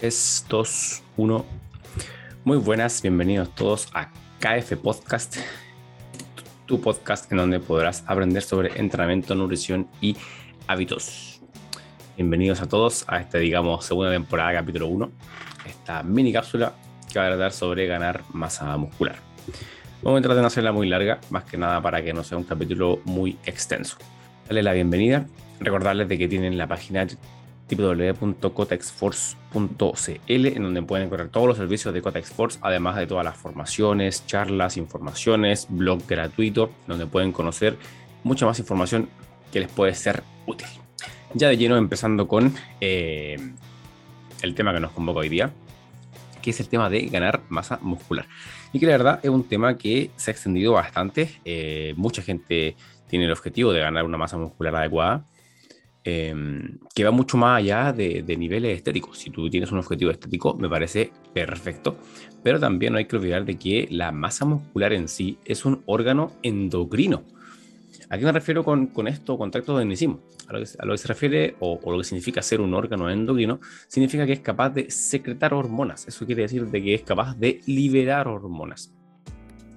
Es 2, 1. Muy buenas, bienvenidos todos a KF Podcast, tu podcast en donde podrás aprender sobre entrenamiento, nutrición y hábitos. Bienvenidos a todos a esta, digamos, segunda temporada, capítulo 1, esta mini cápsula que va a tratar sobre ganar masa muscular. Vamos a tratar de hacerla muy larga, más que nada para que no sea un capítulo muy extenso. Dale la bienvenida, recordarles de que tienen la página www.cotexforce.cl, en donde pueden encontrar todos los servicios de Cotex Force, además de todas las formaciones, charlas, informaciones, blog gratuito, donde pueden conocer mucha más información que les puede ser útil. Ya de lleno, empezando con eh, el tema que nos convoca hoy día, que es el tema de ganar masa muscular. Y que la verdad es un tema que se ha extendido bastante. Eh, mucha gente tiene el objetivo de ganar una masa muscular adecuada Em, que va mucho más allá de, niveles estéticos. Si tú tienes un objetivo estético, me parece perfecto, pero también no hay que olvidar de que la masa muscular en sí es un órgano endocrino. ¿A qué me refiero con, con esto, con tracto de enzima? A a lo que se refiere, o, o, lo que significa ser un órgano endocrino, significa que es capaz de secretar hormonas. Eso quiere decir de que es capaz de liberar hormonas.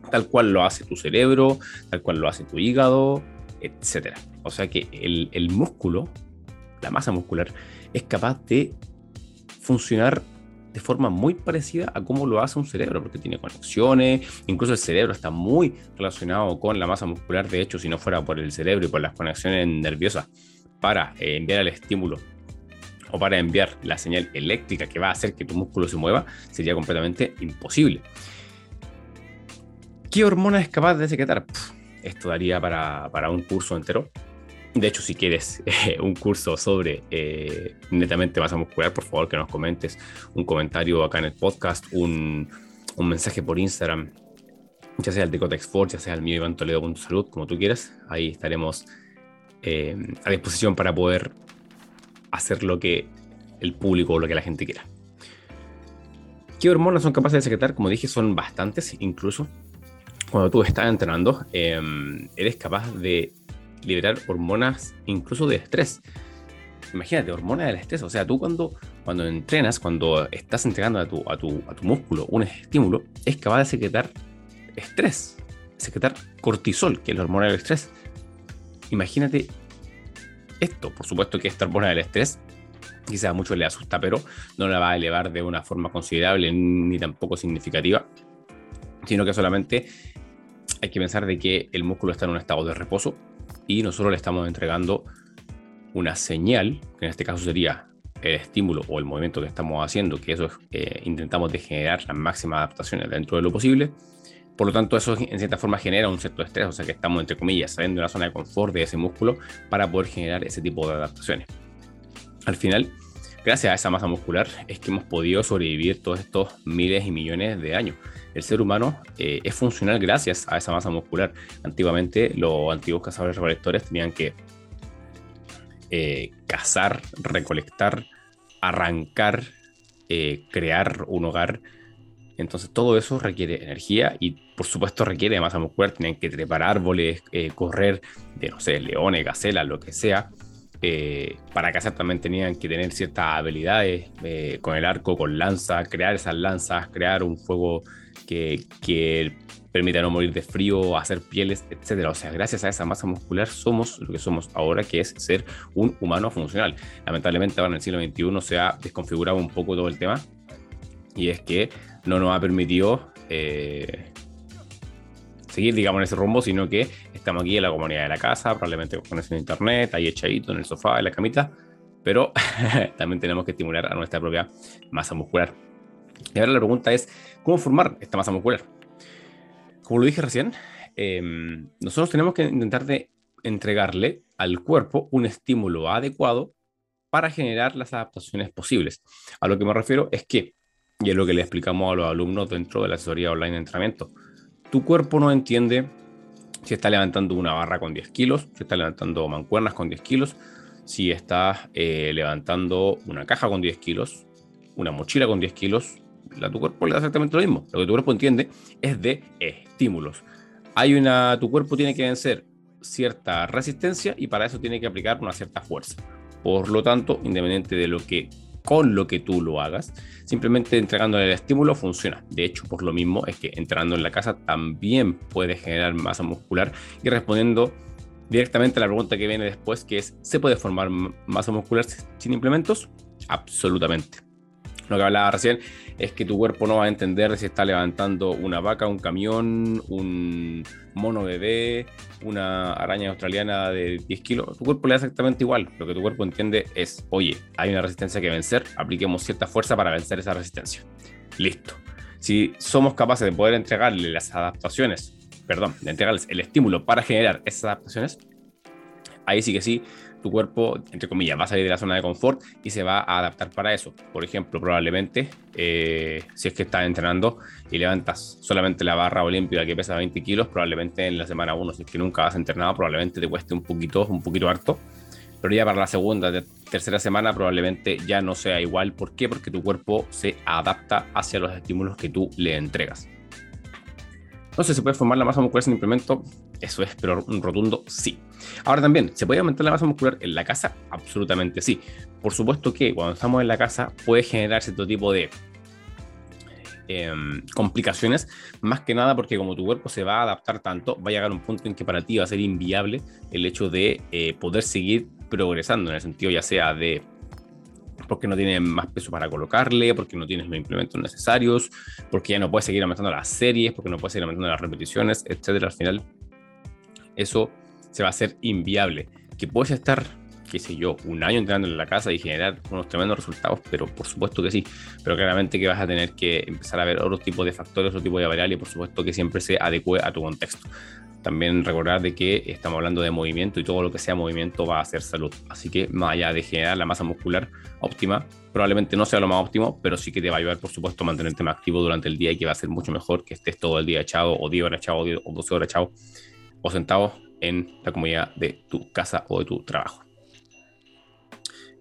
Tal cual lo hace tu cerebro, tal cual lo hace tu hígado, etcétera. O sea que el, músculo, la masa muscular, es capaz de funcionar de forma muy parecida a cómo lo hace un cerebro, porque tiene conexiones, incluso el cerebro está muy relacionado con la masa muscular, de hecho, si no fuera por el cerebro y por las conexiones nerviosas para eh, enviar el estímulo o para enviar la señal eléctrica que va a hacer que tu músculo se mueva, sería completamente imposible. ¿Qué hormona es capaz de secretar? Esto daría para, para un curso entero. De hecho, si quieres eh, un curso sobre eh, netamente masa muscular, por favor que nos comentes un comentario acá en el podcast, un, un mensaje por Instagram, ya sea el de Cotex Force, ya sea el mío Iván Toledo.salud, como tú quieras. Ahí estaremos eh, a disposición para poder hacer lo que el público o lo que la gente quiera. ¿Qué hormonas son capaces de secretar? Como dije, son bastantes incluso cuando tú estás entrenando, em, eres capaz de liberar hormonas incluso de estrés. Imagínate, hormonas del estrés. O sea, tú cuando, cuando entrenas, cuando estás entregando a tu, a, tu, a tu músculo un estímulo, es capaz de secretar estrés, secretar cortisol, que es la hormona del estrés. Imagínate esto. Por supuesto que esta hormona del estrés quizás a muchos le asusta, pero no la va a elevar de una forma considerable ni tampoco significativa, sino que solamente hay que pensar de que el músculo está en un estado de reposo y nosotros le estamos entregando una señal, que en este caso sería el estímulo o el movimiento que estamos haciendo, que eso es, eh, intentamos de generar las máximas adaptaciones dentro de lo posible. Por lo tanto, eso en cierta forma genera un cierto estrés, o sea que estamos, entre comillas, saliendo de una zona de confort de ese músculo para poder generar ese tipo de adaptaciones. Al final, gracias a esa masa muscular, es que hemos podido sobrevivir todos estos miles y millones de años el ser humano eh, es funcional gracias a esa masa muscular. Antiguamente los antiguos cazadores recolectores tenían que eh, cazar, recolectar, arrancar, eh, crear un hogar. Entonces todo eso requiere energía y por supuesto requiere masa muscular. Tenían que trepar árboles, correr de, no sé, leones, gacelas, lo que sea. Para cazar también tenían que tener ciertas habilidades con el arco, con lanza, crear esas lanzas, crear un fuego que, que permita no morir de frío, hacer pieles, etcétera. O sea, gracias a esa masa muscular somos lo que somos ahora, que es ser un humano funcional. Lamentablemente ahora en el siglo XXI se ha desconfigurado un poco todo el tema y es que no nos ha permitido eh, seguir, digamos, en ese rumbo, sino que estamos aquí en la comunidad de la casa, probablemente con conexión a internet, ahí echadito en el sofá, en la camita, pero también tenemos que estimular a nuestra propia masa muscular. Y ahora la pregunta es, ¿cómo formar esta masa muscular? Como lo dije recién, em, nosotros tenemos que intentar de entregarle al cuerpo un estímulo adecuado para generar las adaptaciones posibles. A lo que me refiero es que, y es lo que le explicamos a los alumnos dentro de la asesoría online de entrenamiento, tu cuerpo no entiende si está levantando una barra con 10 kilos, si está levantando mancuernas con 10 kilos, si está eh, levantando una caja con 10 kilos, una mochila con 10 kilos, tu cuerpo le da exactamente lo mismo. Lo que tu cuerpo entiende es de estímulos. Hay una, tu cuerpo tiene que vencer cierta resistencia y para eso tiene que aplicar una cierta fuerza. Por lo tanto, independiente de lo que con lo que tú lo hagas. Simplemente entregándole el estímulo funciona. De hecho, por lo mismo es que entrenando en la casa también puedes generar masa muscular y respondiendo directamente a la pregunta que viene después, que es, ¿se puede formar masa muscular sin implementos? Absolutamente. Lo que hablaba recién es que tu cuerpo no va a entender si está levantando una vaca, un camión, un mono bebé, una araña australiana de 10 kilos. Tu cuerpo le da exactamente igual. Lo que tu cuerpo entiende es, oye, hay una resistencia que vencer, apliquemos cierta fuerza para vencer esa resistencia. Listo. Si somos capaces de poder entregarle las adaptaciones, perdón, de entregarles el estímulo para generar esas adaptaciones, ahí sí que sí tu cuerpo, entre comillas, va a salir de la zona de confort y se va a adaptar para eso. Por ejemplo, probablemente, eh, si es que estás entrenando y levantas solamente la barra olímpica que pesa 20 kilos, probablemente en la semana 1, si es que nunca has entrenado, probablemente te cueste un poquito, un poquito harto. Pero ya para la segunda, tercera semana probablemente ya no sea igual. ¿Por qué? Porque tu cuerpo se adapta hacia los estímulos que tú le entregas. Entonces, ¿se puede formar la masa muscular sin implemento? Eso es, pero un rotundo sí. Ahora también, ¿se puede aumentar la masa muscular en la casa? Absolutamente sí. Por supuesto que cuando estamos en la casa puede generar cierto tipo de em, complicaciones, más que nada porque como tu cuerpo se va a adaptar tanto, va a llegar un punto en que para ti va a ser inviable el hecho de eh, poder seguir progresando, en el sentido ya sea de porque no tienes más peso para colocarle, porque no tienes los implementos necesarios, porque ya no puedes seguir aumentando las series, porque no puedes seguir aumentando las repeticiones, etcétera. Al final, eso se va a hacer inviable. Que puedes estar, qué sé yo, un año entrenando en la casa y generar unos tremendos resultados, pero por supuesto que sí. Pero claramente que vas a tener que empezar a ver otro tipo de factores, otro tipo de variables y por supuesto que siempre se adecue a tu contexto. También recordar de que estamos hablando de movimiento y todo lo que sea movimiento va a ser salud. Así que más allá de generar la masa muscular óptima, probablemente no sea lo más óptimo, pero sí que te va a ayudar, por supuesto, a mantenerte más activo durante el día y que va a ser mucho mejor que estés todo el día echado o 10 horas echado o 12 horas echado o sentado en la comodidad de tu casa o de tu trabajo.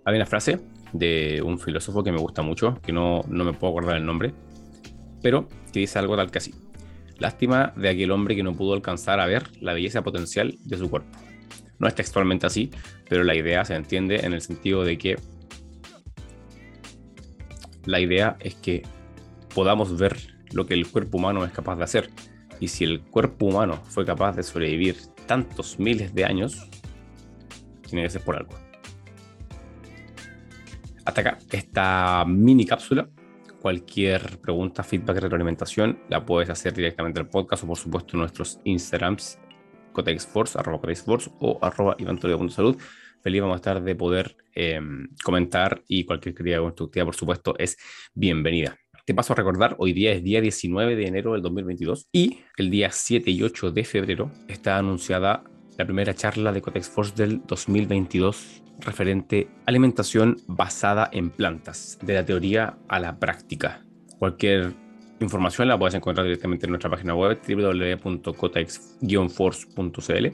Hay una frase de un filósofo que me gusta mucho, que no, no me puedo acordar el nombre, pero que dice algo tal que así. Lástima de aquel hombre que no pudo alcanzar a ver la belleza potencial de su cuerpo. No es textualmente así, pero la idea se entiende en el sentido de que la idea es que podamos ver lo que el cuerpo humano es capaz de hacer. Y si el cuerpo humano fue capaz de sobrevivir tantos miles de años, tiene que ser por algo. Hasta acá esta mini cápsula Cualquier pregunta, feedback, retroalimentación la puedes hacer directamente al podcast o por supuesto en nuestros Instagrams, cotexforce, arroba cotexforce o arroba salud. Feliz vamos a estar de poder em, comentar y cualquier crítica constructiva, por supuesto, es bienvenida. Te paso a recordar, hoy día es día 19 de enero del 2022 y el día 7 y 8 de febrero está anunciada la primera charla de Cotex Force del 2022 referente a alimentación basada en plantas, de la teoría a la práctica. Cualquier información la puedes encontrar directamente en nuestra página web www.cotex-force.cl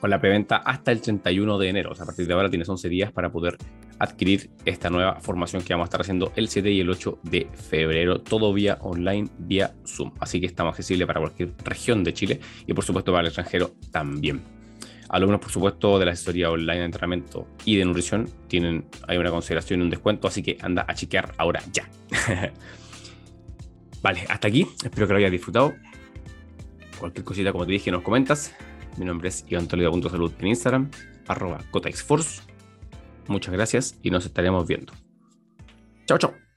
con la preventa hasta el 31 de enero. O sea, a partir de ahora tienes 11 días para poder adquirir esta nueva formación que vamos a estar haciendo el 7 y el 8 de febrero, todo vía online, vía Zoom. Así que estamos accesible para cualquier región de Chile y por supuesto para el extranjero también. Alumnos, por supuesto, de la asesoría online de entrenamiento y de nutrición tienen hay una consideración y un descuento, así que anda a chequear ahora ya. vale, hasta aquí. Espero que lo hayas disfrutado. Cualquier cosita, como te dije, nos comentas. Mi nombre es Iván Toledo.salud en Instagram, arroba Cotexforce. Muchas gracias y nos estaremos viendo. Chao, chao.